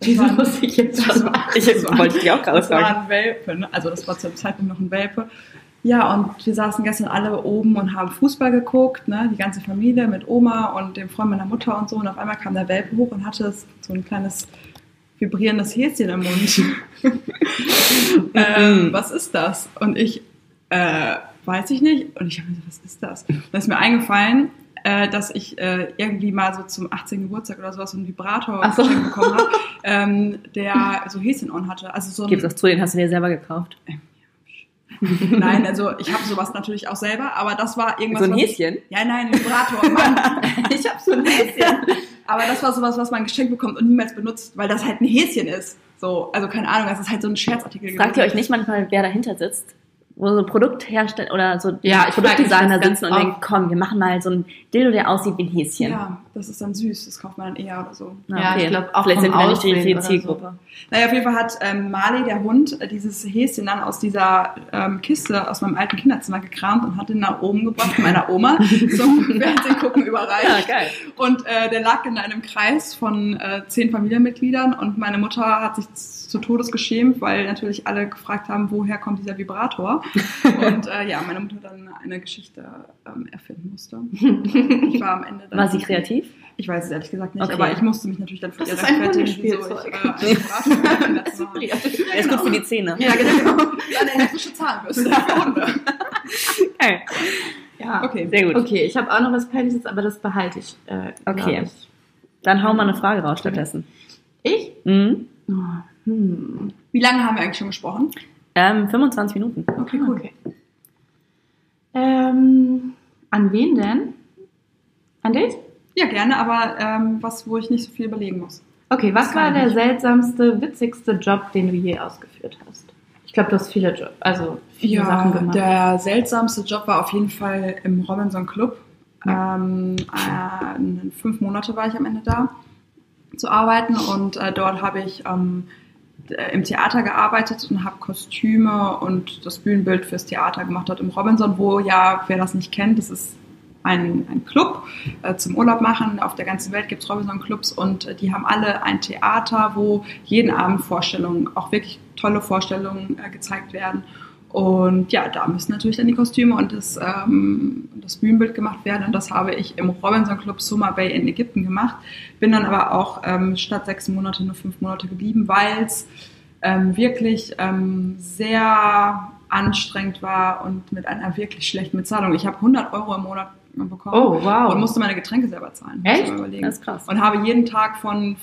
Wieso muss ich jetzt das war, Ich wollte dich auch gerade das war ein Welpe, ne? also das war zu dem Zeitpunkt noch ein Welpe. Ja, und wir saßen gestern alle oben und haben Fußball geguckt, ne? die ganze Familie mit Oma und dem Freund meiner Mutter und so. Und auf einmal kam der Welpe hoch und hatte so ein kleines vibrierendes Häschen im Mund. ähm, was ist das? Und ich, äh, weiß ich nicht. Und ich habe mir gesagt, was ist das? Und dann ist mir eingefallen, äh, dass ich äh, irgendwie mal so zum 18. Geburtstag oder sowas so einen Vibrator so. bekommen habe, ähm, der so Häschen-On hatte. Also so Gib's auch zu, den hast du dir selber gekauft. Nein, also ich habe sowas natürlich auch selber, aber das war irgendwas. So ein was ich- Häschen? Ja, nein, ein Vibrator. Mann. Ich habe so ein Häschen. Aber das war sowas, was man geschenkt bekommt und niemals benutzt, weil das halt ein Häschen ist. So, also keine Ahnung, das ist halt so ein Scherzartikel. Fragt ihr gewesen. euch nicht manchmal, wer dahinter sitzt? Wo so Produkthersteller oder so Ja, Produktdesigner sitzen und denken, komm, wir machen mal so ein Dildo, der aussieht wie ein Häschen. Ja, das ist dann süß, das kauft man dann eher oder so. Ja, ich glaub, auch Vielleicht vom sind wir nicht die richtige oder so. Zielgruppe. Naja, auf jeden Fall hat ähm, Marley, der Hund, äh, dieses Häschen dann aus dieser ähm, Kiste aus meinem alten Kinderzimmer gekramt und hat ihn nach oben gebracht, meiner Oma, zum Fernsehen gucken überreicht. Ja, geil. Und äh, der lag in einem Kreis von äh, zehn Familienmitgliedern und meine Mutter hat sich zu Todes geschämt, weil natürlich alle gefragt haben, woher kommt dieser Vibrator. Und äh, ja, meine Mutter dann eine Geschichte ähm, erfinden musste. Ich war am Ende dann. War sie kreativ? Ich weiß es ehrlich gesagt nicht, Okay. aber ich musste mich natürlich dann für Das ihr rechtfertigen, wieso ich äh. Er ist gut für die Zähne. Ja, genau. Eine elektrische Zahnbürste. Geil. Ja. Okay. Sehr gut. Okay, ich habe auch noch was Peinliches, aber das behalte ich. Äh, Okay. Ich. Dann hau mal eine Frage raus stattdessen. ich? Mhm. Oh, hm. Wie lange haben wir eigentlich schon gesprochen? Ähm, 25 Minuten. Okay, cool. Okay. Ähm, an wen denn? An dich? Ja, gerne, aber ähm, was, wo ich nicht so viel überlegen muss. Okay, was Das war der seltsamste, witzigste Job, den du je ausgeführt hast? Ich glaube, du hast viele Jobs, also viele Sachen gemacht. der seltsamste Job war auf jeden Fall im Robinson Club. Ähm, äh, fünf Monate war ich am Ende da zu arbeiten und äh, dort habe ich ähm, im Theater gearbeitet und habe Kostüme und das Bühnenbild fürs Theater gemacht dort im Robinson, wo ja, wer das nicht kennt, das ist ein, ein Club äh, zum Urlaub machen. Auf der ganzen Welt gibt es Robinson-Clubs und äh, die haben alle ein Theater, wo jeden Abend Vorstellungen, auch wirklich tolle Vorstellungen äh, gezeigt werden. Und ja, da müssen natürlich dann die Kostüme und das, ähm, das Bühnenbild gemacht werden. Und das habe ich im Robinson Club Summer Bay in Ägypten gemacht. Bin dann aber auch ähm, statt sechs Monate nur fünf Monate geblieben, weil es ähm, wirklich ähm, sehr anstrengend war und mit einer wirklich schlechten Bezahlung. Ich habe 100 Euro im Monat bekommen Oh, wow. und musste meine Getränke selber zahlen. Echt? Das ist krass. Und habe jeden Tag von,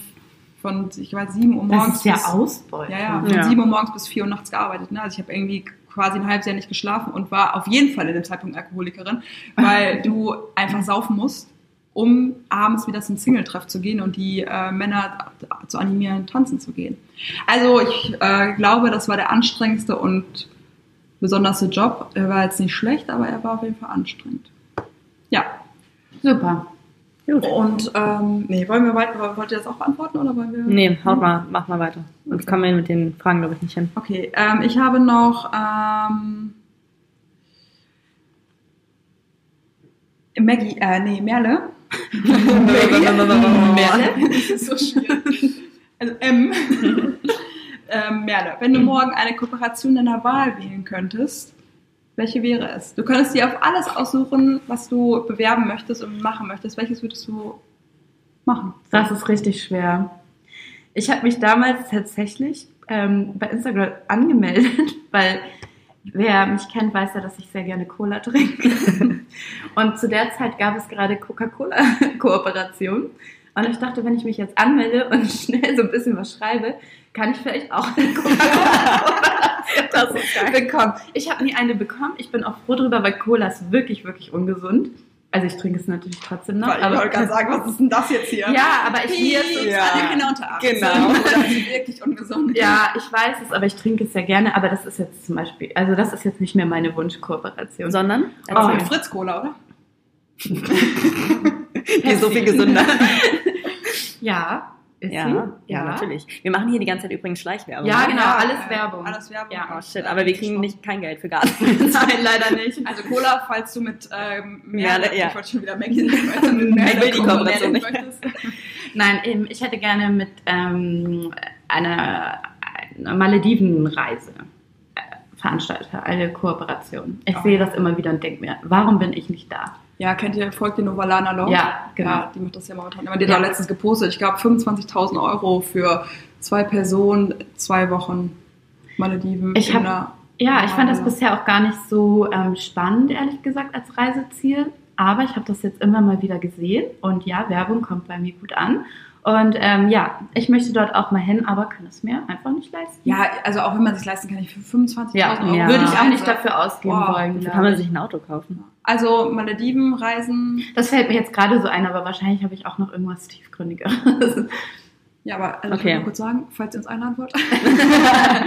von ich weiß, 7 Uhr morgens das ist ja bis- ja, ja, von Ja. 7 Uhr morgens bis 4 Uhr nachts gearbeitet. Ne? Also ich habe irgendwie quasi ein halbes Jahr nicht geschlafen und war auf jeden Fall in dem Zeitpunkt Alkoholikerin, weil du einfach saufen musst, um abends wieder zum Single-Treff zu gehen und die äh, Männer zu animieren, tanzen zu gehen. Also ich äh, glaube, das war der anstrengendste und besonderste Job. Er war jetzt nicht schlecht, aber er war auf jeden Fall anstrengend. Ja. Super. Gut. Und ähm, nee, wollen wir weiter, wollt ihr das auch beantworten oder wollen wir? Nee, haut mal, mach mal weiter. Sonst kommen wir mit den Fragen, glaube ich, nicht hin. Okay, ähm, ich habe noch ähm, Maggie, äh, nee, Merle. Merle? Das ist so schwierig. Also M. ähm, Merle, wenn du morgen eine Kooperation deiner Wahl wählen könntest, welche wäre es? Du könntest dir auf alles aussuchen, was du bewerben möchtest und machen möchtest. Welches würdest du machen? Das ist richtig schwer. Ich habe mich damals tatsächlich ähm, bei Instagram angemeldet, weil wer mich kennt, weiß ja, dass ich sehr gerne Cola trinke. Und zu der Zeit gab es gerade Coca-Cola-Kooperation. Und ich dachte, wenn ich mich jetzt anmelde und schnell so ein bisschen was schreibe, kann ich vielleicht auch eine Coca-Cola-Kooperation bekommen. Ich habe nie eine bekommen. Ich bin auch froh drüber, weil Cola ist wirklich, wirklich ungesund. Also ich trinke es natürlich trotzdem noch. ich wollte gerade sagen, was ist denn das jetzt hier? Ja, aber ich Piep, jetzt Ja. alle Kinder unter 18. Genau. Das ist wirklich ungesund. Ja, ich weiß es, aber ich trinke es ja gerne. Aber das ist jetzt zum Beispiel, also das ist jetzt nicht mehr meine Wunschkooperation. Sondern? Aber Oh. mit Fritz Cola, oder? Die ist so viel gesünder. Ja, Ja, sie? ja, natürlich. Wir machen hier die ganze Zeit übrigens Schleichwerbung. Ja, genau, alles äh, Werbung. Alles Werbung. Ja. Oh shit, aber wir kriegen nicht kein Geld für Gas. Nein, leider nicht. Also Cola, falls du mit ähm, Merle, Merle, ja. ich wollte schon wieder Maggie sagen, mit Merle will die Kooperation nicht. möchtest. Nein, eben, ich hätte gerne mit ähm, einer, einer Maledivenreise äh, Veranstalter eine Kooperation. Ich Oh. sehe das immer wieder und denke mir, warum bin ich nicht da? Ja, kennt ihr, folgt ihr Novalana Law? Ja, genau. Ja, die macht das ja momentan. Die hat Ja. auch letztens gepostet, ich glaube 25.000 Euro für zwei Personen, zwei Wochen Malediven. Ich in hab- einer- Ja, ich fand das bisher auch gar nicht so ähm, spannend, ehrlich gesagt, als Reiseziel. aber ich habe das jetzt immer mal wieder gesehen und ja, Werbung kommt bei mir gut an. Und ähm, ja, ich möchte dort auch mal hin, aber kann es mir einfach nicht leisten. Ja, also auch wenn man sich leisten kann, ich für 25.000 Ja, Euro. ja. würde ich auch nicht dafür ausgeben Boah, wollen. Kann man ich. sich ein Auto kaufen. Also Malediven reisen. Das fällt mir jetzt gerade so ein, aber wahrscheinlich habe ich auch noch irgendwas tiefgründigeres. Ja, aber also ich Okay. will mal kurz sagen, falls ihr uns einladen wollt.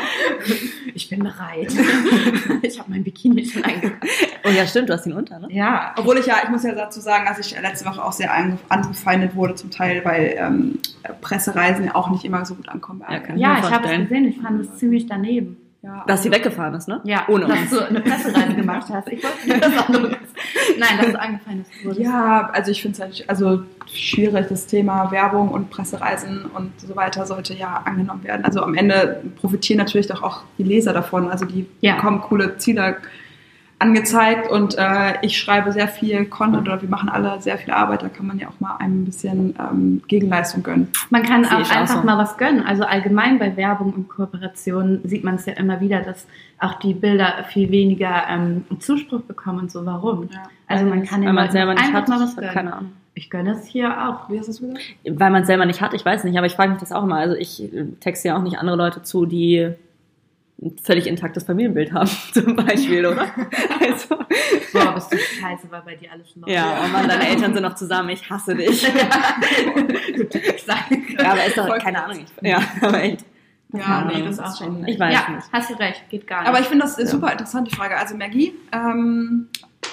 ich bin bereit. ich habe mein Bikini schon eingepackt. Oh ja, stimmt, du hast ihn unter, ne? Ja. Obwohl ich ja, ich muss ja dazu sagen, dass ich letzte Woche auch sehr ange- angefeindet wurde zum Teil, weil ähm, Pressereisen ja auch nicht immer so gut ankommen. bei Ja, allen. kann Ja, ich habe es gesehen. Ich fand es ziemlich daneben. ja, Dass sie also- weggefahren ist, ne? Ja, Ohne dass uns. du eine Pressereise gemacht hast. Ich wollte nicht was anderes. Nein, dass du angefallen wurdest. Ja, also ich finde es halt also schwierig, das Thema Werbung und Pressereisen und so weiter sollte ja angenommen werden. Also am Ende profitieren natürlich doch auch die Leser davon. Also die Ja. bekommen coole Ziele angezeigt und äh, ich schreibe sehr viel Content oder wir machen alle sehr viel Arbeit. Da kann man ja auch mal ein bisschen ähm, Gegenleistung gönnen. Man kann auch ich auch einfach so. mal was gönnen. Also allgemein bei Werbung und Kooperationen sieht man es ja immer wieder, dass auch die Bilder viel weniger ähm, Zuspruch bekommen und so. Warum? Ja. Also man kann man es selber nicht einfach hat. mal was gönnen. keine Ahnung. Ich gönne es hier auch. Wie hast du das gesagt? Weil man es selber nicht hat, ich weiß nicht, aber ich frage mich das auch immer. Also ich äh, texte ja auch nicht andere Leute zu, die ein völlig intaktes Familienbild haben, zum Beispiel, oder? Also, Boah, bist du scheiße, weil bei dir alles läuft. ja, oh Mann, deine Eltern sind noch zusammen, ich hasse dich. Ja, aber ist doch, keine. Ahnung. Ja, aber echt. Ja, nee, das das ist schon. Ich weiß ja, nicht. hast du recht, geht gar nicht. Aber ich finde das ist super interessant, die Frage. Also Maggie, ähm,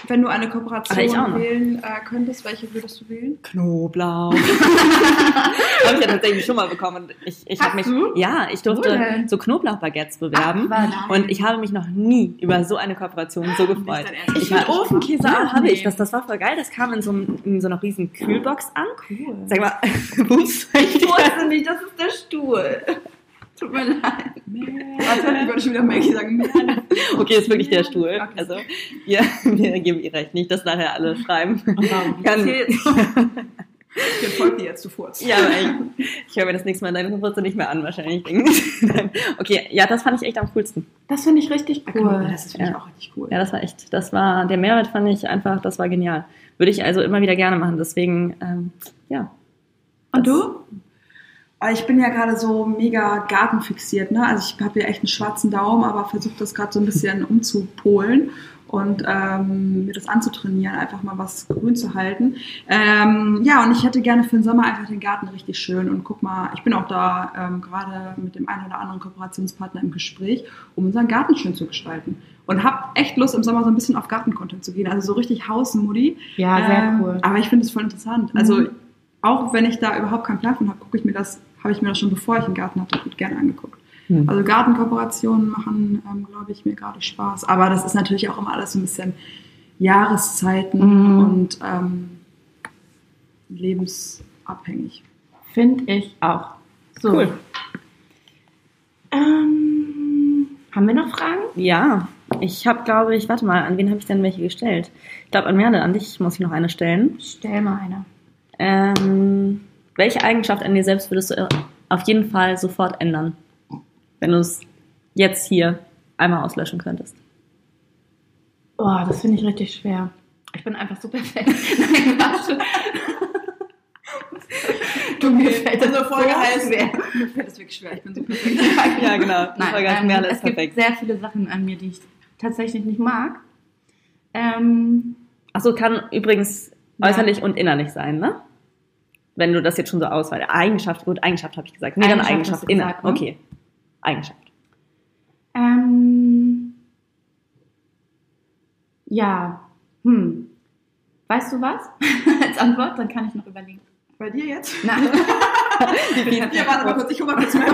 wenn du eine Kooperation ich wählen äh, könntest, welche würdest du wählen? Knoblauch. habe ich ja tatsächlich schon mal bekommen. Ich, ich habe mich, du? ja, ich durfte denn? so Knoblauchbaguettes bewerben. Ach, und ich habe mich noch nie über so eine Kooperation so gefreut. Ich war- will Ofenkäse Ja, auch habe ich. Das, das war voll geil. Das kam in so, einem- in so einer riesen Kühlbox an. cool. Sag mal, ups. Ich wusste nicht, das ist der Stuhl. Tut mir leid. Warte, ich wollte schon wieder Maggie sagen. Man. Okay, ist wirklich der Stuhl. Okay. Also, ja, wir geben ihr recht. Nicht, dass nachher alle schreiben. warum? Kann, Ich folge dir jetzt, du Furz. Ja, ich, ich höre mir das nächste Mal deine Geburtstag nicht mehr an, wahrscheinlich. okay, ja, das fand ich echt am coolsten. Das finde ich richtig Cool. cool. Das ist finde ich Ja. auch richtig cool. Ja, das war echt, das war, der Mehrwert fand ich einfach, das war genial. Würde ich also immer wieder gerne machen, deswegen, ähm, ja. Und du? Ich bin ja gerade so mega gartenfixiert, ne? Also ich habe ja echt einen schwarzen Daumen, aber versuche das gerade so ein bisschen umzupolen und ähm, mir das anzutrainieren, einfach mal was grün zu halten. Ähm, ja, und ich hätte gerne für den Sommer einfach den Garten richtig schön und guck mal, ich bin auch da ähm, gerade mit dem einen oder anderen Kooperationspartner im Gespräch, um unseren Garten schön zu gestalten. Und habe echt Lust, im Sommer so ein bisschen auf Garten-Content zu gehen. Also so richtig Hausmudi. Ja, sehr Ähm, cool. Aber ich finde es voll interessant. Also Mhm. auch wenn ich da überhaupt keinen Plan von habe, gucke ich mir das, habe ich mir das schon bevor ich einen Garten hatte, gut gerne angeguckt. Hm. Also Gartenkooperationen machen, ähm, glaube ich, mir gerade Spaß. Aber das ist natürlich auch immer alles so ein bisschen Jahreszeiten Mhm. und ähm, lebensabhängig. Finde ich auch. So. Cool. Ähm, haben wir noch Fragen? Ja, ich habe, glaube ich, warte mal, an wen habe ich denn welche gestellt? Ich glaube, an Merle, an dich muss ich noch eine stellen. Stell mal eine. Ähm, welche Eigenschaft an dir selbst würdest du auf jeden Fall sofort ändern, wenn du es jetzt hier einmal auslöschen könntest? Oh, das finde ich richtig schwer. Ich bin einfach so perfekt. Nein, Quatsch. Du, mir fällt das so schwer. mir fällt das wirklich schwer, ich bin so perfekt. Ja, genau. Nein, ähm, Merle es ist gibt perfekt. sehr viele Sachen an mir, die ich tatsächlich nicht mag. Ähm, Achso, kann übrigens Ja. äußerlich und innerlich sein, ne? Wenn du das jetzt schon so auswahlst. Eigenschaft, gut, Eigenschaft habe ich gesagt. Nee, dann Eigenschaft Eigenschaft, inner. gesagt, ne? Okay. Eigenschaft. ähm, ja, hm. Weißt du was? Als Antwort, dann kann ich noch überlegen. Bei dir jetzt? Nein, Ja, warte mal kurz, ich hole mal kurz mehr.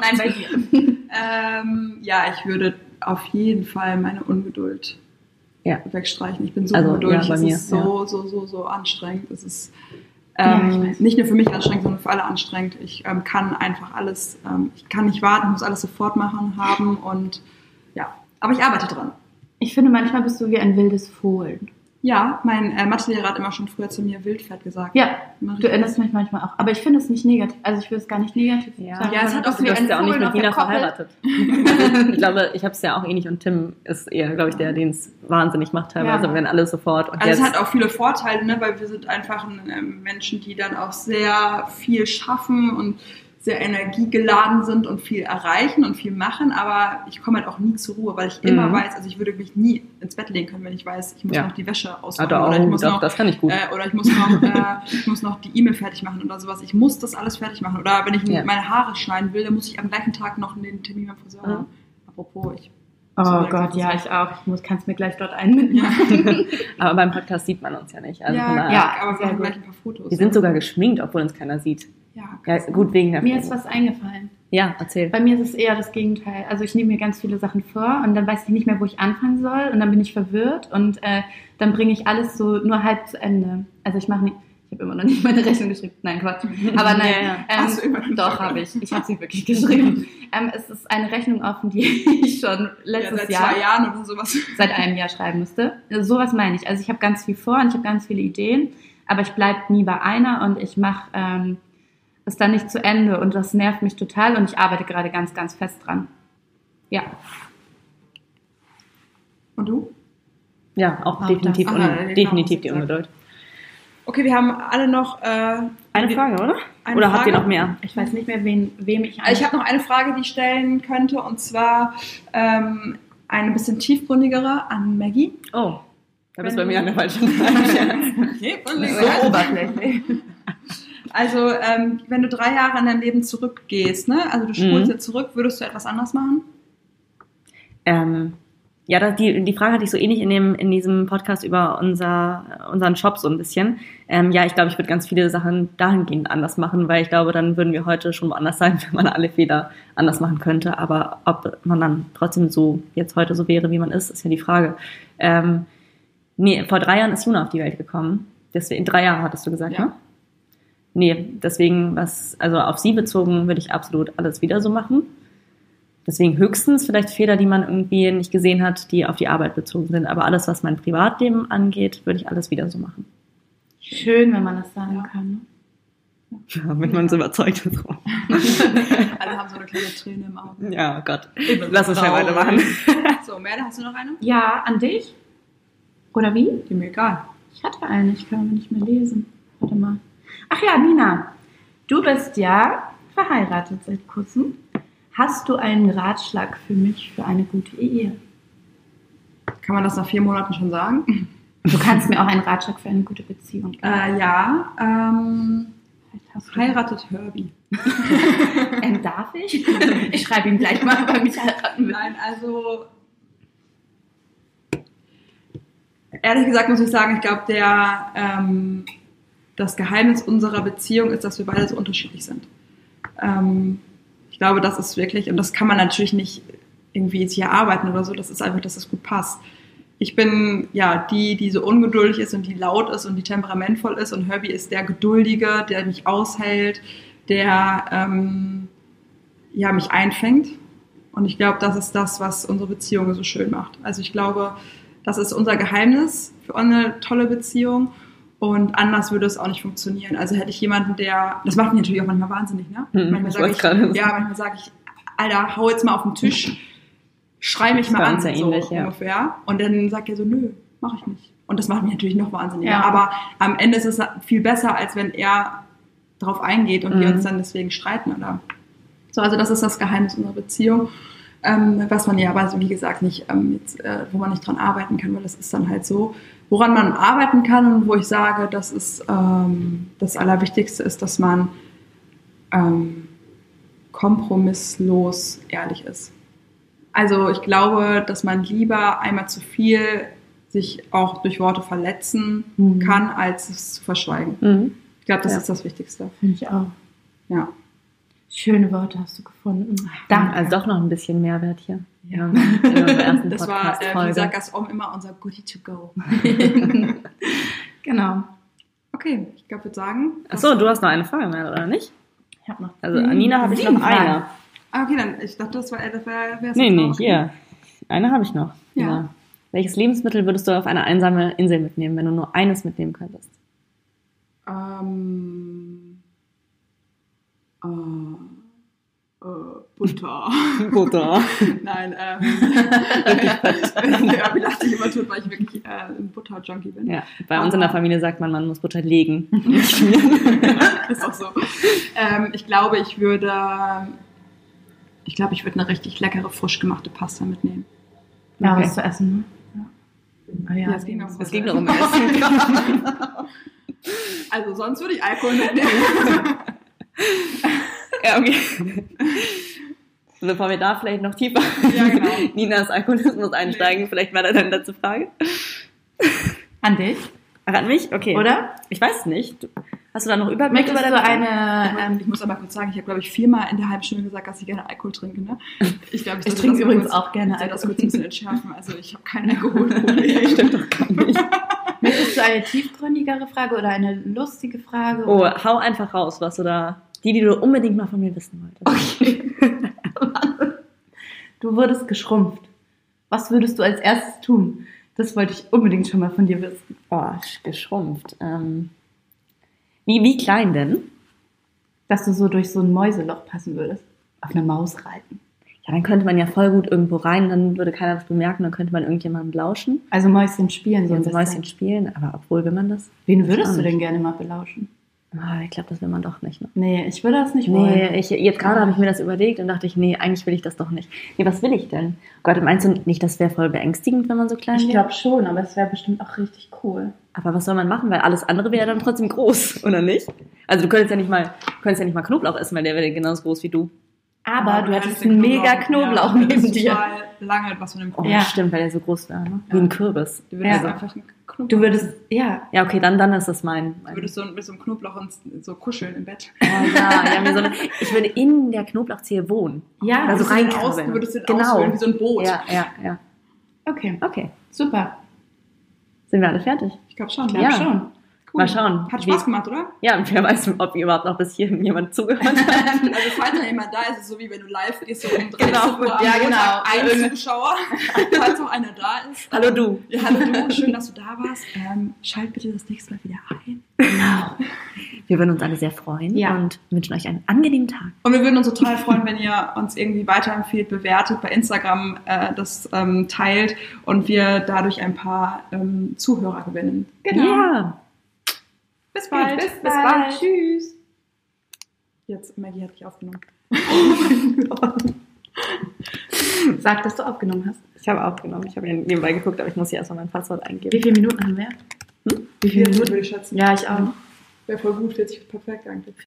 Nein bei dir. Ähm, ja, ich würde auf jeden Fall meine Ungeduld Ja. wegstreichen. Ich bin so Also, ungeduldig, ja, bei es mir, ist so, so, so, so anstrengend. Es ist Ja, ähm, weiß. nicht nur für mich anstrengend, sondern für alle anstrengend. Ich ähm, kann einfach alles, ähm, ich kann nicht warten, ich muss alles sofort machen, haben und ja. Aber ich arbeite dran. Ich finde, manchmal bist du wie ein wildes Fohlen. Ja, mein äh, Mathelehrer hat immer schon früher zu mir Wildpferd gesagt. Ja, du erinnerst mich manchmal auch. Aber ich finde es nicht negativ. Also ich will es gar nicht negativ Ja. sagen. Ja, es hat auch Du hast ja auch nicht mit Nina verheiratet. ich glaube, ich habe es ja auch ähnlich und Tim ist eher, glaube ich, der, den es wahnsinnig macht teilweise, Ja. wenn alle sofort und Also es jetzt. hat auch viele Vorteile, ne? weil wir sind einfach ein, ähm, Menschen, die dann auch sehr viel schaffen und sehr energiegeladen sind und viel erreichen und viel machen, aber ich komme halt auch nie zur Ruhe, weil ich immer Mhm. weiß, also ich würde mich nie ins Bett legen können, wenn ich weiß, ich muss Ja. noch die Wäsche ausmachen doch, oder ich muss doch, noch das kann ich gut. Äh, oder ich muss noch, äh, ich muss noch die E-Mail fertig machen oder sowas. Ich muss das alles fertig machen. Oder wenn ich Ja. meine Haare schneiden will, dann muss ich am gleichen Tag noch den Termin beim Friseur Mhm. haben. Apropos, ich. Oh Gott, ja, ich auch. Ich muss, kannst mir gleich dort einen mitmachen. Aber beim Podcast sieht man uns ja nicht. Also ja, ja, aber wir gut. gleich ein paar Fotos. wir sind sogar geschminkt, obwohl uns keiner sieht. Ja, Ja, gut wegen der Mir ist was eingefallen. Ja, erzähl. Bei mir ist es eher das Gegenteil. Also ich nehme mir ganz viele Sachen vor und dann weiß ich nicht mehr, wo ich anfangen soll und dann bin ich verwirrt und äh, dann bringe ich alles so nur halb zu Ende. Also ich mache nicht, ich habe immer noch nicht meine Rechnung geschrieben. Nein, Quatsch. Aber nein, Ja, ja. Ähm, Hast du immer doch habe ich. Ich habe sie wirklich geschrieben. ähm, es ist eine Rechnung offen, die ich schon ja, letztes seit Jahr zwei Jahren oder sowas. seit einem Jahr schreiben müsste. Also sowas meine ich. Also ich habe ganz viel vor und ich habe ganz viele Ideen, aber ich bleibe nie bei einer und ich mache ähm, es dann nicht zu Ende und das nervt mich total und ich arbeite gerade ganz, ganz fest dran. Ja, Und du? Ja, auch Auch definitiv, das. un Ah, definitiv die du Ungeduld. Okay, wir haben alle noch. Äh, Eine Frage, oder? Eine oder habt Frage? ihr noch mehr? ich weiß nicht mehr, wen, wem ich Also ich habe noch eine Frage, die ich stellen könnte, und zwar ähm, eine bisschen tiefgründigere an Maggie. Oh, da bist du bei mir an der falschen Seite. Okay, so oberflächlich. Also, ähm, wenn du drei Jahre in dein Leben zurückgehst, ne? also du spulst Mhm. jetzt zurück, würdest du etwas anders machen? Ähm, ja, das, die, die Frage hatte ich so ähnlich in, dem, in diesem Podcast über unser, unseren Shop so ein bisschen. Ähm, ja, ich glaube, ich würde ganz viele Sachen dahingehend anders machen, weil ich glaube, dann würden wir heute schon woanders sein, wenn man alle Fehler anders machen könnte. Aber ob man dann trotzdem so jetzt heute so wäre, wie man ist, ist ja die Frage. Ähm, nee, vor drei Jahren ist Juna auf die Welt gekommen. Deswegen, drei Jahre hattest du gesagt, Ja. ne? Nee, deswegen, was, also auf sie bezogen würde ich absolut alles wieder so machen. Deswegen höchstens vielleicht Fehler, die man irgendwie nicht gesehen hat, die auf die Arbeit bezogen sind. Aber alles, was mein Privatleben angeht, würde ich alles wieder so machen. Schön, wenn man das sagen Ja. kann. Ne? Ja, wenn man so überzeugt ist. Alle haben so eine kleine Träne im Auge. Ja, oh Gott. Lass uns schnell weitermachen. So, Merle, hast du noch eine? Ja, an dich? Oder wie? Die mir egal. Ich hatte eine, ich kann aber nicht mehr lesen. Warte mal. Ach ja, Nina, du bist ja verheiratet seit kurzem. Hast du einen Ratschlag für mich für eine gute Ehe? Kann man das nach vier Monaten schon sagen? Du kannst mir auch einen Ratschlag für eine gute Beziehung geben. Äh, ja, ähm, heiratet Herbie. Ähm, darf ich? Ich schreibe ihm gleich mal, ob er mich heiraten will. Nein, also ehrlich gesagt muss ich sagen, ich glaube, der ähm, das Geheimnis unserer Beziehung ist, dass wir beide so unterschiedlich sind. Ähm, ich glaube, das ist wirklich, und das kann man natürlich nicht irgendwie jetzt hier arbeiten oder so, das ist einfach, dass es gut passt. Ich bin ja die, die so ungeduldig ist und die laut ist und die temperamentvoll ist und Herbie ist der Geduldige, der mich aushält, der ähm, ja, mich einfängt. Und ich glaube, das ist das, was unsere Beziehung so schön macht. Also ich glaube, das ist unser Geheimnis für eine tolle Beziehung. Und anders würde es auch nicht funktionieren. Also hätte ich jemanden, der, das macht mich natürlich auch manchmal wahnsinnig, ne? Hm, manchmal ich sage ich, gerade sagen. ja, manchmal sage ich, Alter, hau jetzt mal auf den Tisch, schrei mich mal an, ja so ähnlich, ja. ungefähr. Und dann sagt er so, nö, mache ich nicht. Und das macht mich natürlich noch wahnsinniger. Ja. Aber am Ende ist es viel besser, als wenn er drauf eingeht und wir Mhm. uns dann deswegen streiten oder so. Also das ist das Geheimnis unserer Beziehung. Ähm, was man ja aber, wie gesagt, nicht, ähm, jetzt, äh, wo man nicht dran arbeiten kann, weil das ist dann halt so, woran man arbeiten kann und wo ich sage, das ist ähm, das Allerwichtigste ist, dass man ähm, kompromisslos ehrlich ist. Also ich glaube, dass man lieber einmal zu viel sich auch durch Worte verletzen Mhm. kann, als es zu verschweigen. Mhm. Ich glaube, das Ja. ist das Wichtigste. Finde ich auch. Ja. Schöne Worte hast du gefunden. Danke. Also doch noch ein bisschen Mehrwert hier. Ja. Das war, äh, wie Podcast-Folge. sagt Gastom immer, unser Goodie to go. genau. Okay, ich glaube, würde sagen. Achso, du hast noch eine Frage mehr, oder nicht? Ich habe noch Also Anina habe ich noch eine. Ah, okay, dann, ich dachte, das war, das war wär's Nee, nee, hier. Eine habe ich noch. Ja. Ja. Welches Lebensmittel würdest du auf eine einsame Insel mitnehmen, wenn du nur eines mitnehmen könntest? Ähm, äh, äh, Butter. Butter. Nein, ähm, ja, wie dachte ich immer tut, weil ich wirklich äh, ein Butter-Junkie bin. Ja, bei uns in der Familie sagt man, man muss Butter legen. ist auch so. Ähm, ich glaube, ich würde, ich glaube, ich würde eine richtig leckere, frisch gemachte Pasta mitnehmen. Ja, Okay. was zu essen, ne? Ah, ja. Ja, es ging Es ging darum Essen. Also sonst würde ich Alkohol mitnehmen. Ja, okay. Bevor wir da vielleicht noch tiefer Ja, genau. in Ninas Alkoholismus einsteigen, vielleicht mal dann letzte Frage. An dich, Ach, an mich? Okay. oder? Ich weiß es nicht. Hast du da noch Überblick Möchtest über du deine eine... Ähm, ich muss aber kurz sagen, ich habe, glaube ich, viermal in der halben Stunde gesagt, dass ich gerne Alkohol trinke. Ne? Ich glaube, Ich sollte trinke übrigens kurz- auch gerne ich sollte das Alkohol. kurz ein bisschen entschärfen. Also ich habe kein Alkoholproblem. Stimmt doch gar nicht. möchtest du eine tiefgründigere Frage oder eine lustige Frage? Oh, oder? hau einfach raus, was du da. Die, die du unbedingt mal von mir wissen wolltest. Okay. du wurdest geschrumpft. Was würdest du als erstes tun? Das wollte ich unbedingt schon mal von dir wissen. Oh, geschrumpft. Ähm, wie, wie klein denn? Dass du so durch so ein Mäuseloch passen würdest. Auf einer Maus reiten. Ja, dann könnte man ja voll gut irgendwo rein, dann würde keiner was bemerken, dann könnte man irgendjemandem lauschen, Also Mäuschen spielen, so ein bisschen. Mäuschen spielen, aber obwohl will man das? Wen würdest du denn gerne mal belauschen? Ah, ich glaube, das will man doch nicht. Ne? Nee, ich würde das nicht wollen. Nee, ich, jetzt gerade habe ich mir das überlegt und dachte ich, nee, eigentlich will ich das doch nicht. Nee, was will ich denn? Gott, meinst du nicht, das wäre voll beängstigend, wenn man so klein Ich wäre? glaube schon, aber es wäre bestimmt auch richtig cool. Aber was soll man machen? Weil alles andere wäre dann trotzdem groß, oder nicht? Also du könntest ja nicht mal, du könntest ja nicht mal Knoblauch essen, weil der wäre genauso groß wie du. Aber du den einen mega Knoblauch ja, neben dir. total lange was von dem Oh, Knoblauch. Ja. stimmt, weil der so groß wäre, ne? Wie ein Kürbis. Du würdest Ja. einfach einen Knoblauch Du würdest, ja. Ja, okay, dann, dann ist das mein. Du mein würdest so mit so einem Knoblauch ins, so kuscheln im Bett. oh, ja, ja, so eine, ich würde in der Knoblauchzehe wohnen. Ja, Also Du reinkrabbeln. Du würdest den Genau. ausfüllen wie so ein Boot. Ja, ja, ja. okay. Okay. Super. Sind wir alle fertig? Ich glaube schon. Ich glaube Ja. schon. Cool. Mal schauen. Hat Spaß gemacht, oder? Ja, und wer weiß, ob überhaupt noch bis hierhin jemand zugehört hat. Also falls da jemand da ist, ist es so wie wenn du live gehst, so um 13 Genau. Uhr Ja, genau. ein Zuschauer, falls noch einer da ist. Hallo du. Ja, hallo du, schön, dass du da warst. Ähm, schalt bitte das nächste Mal wieder ein. Genau. Wir würden uns alle sehr freuen Ja. und wünschen euch einen angenehmen Tag. Und wir würden uns total freuen, wenn ihr uns irgendwie weiterempfehlt, bewertet, bei Instagram äh, das ähm, teilt und wir dadurch ein paar ähm, Zuhörer gewinnen. Ja. Bis bald. Bis bald. Tschüss. Jetzt, Maggie hat dich aufgenommen. Sag, dass du aufgenommen hast. Ich habe aufgenommen. Ich habe nebenbei geguckt, aber ich muss hier erstmal mein Passwort eingeben. Wie viele Minuten haben wir? Hm? Wie viele 40 Minuten? würde ich schätzen. Ja, ich auch. Wäre voll gut, 40 perfekt eigentlich.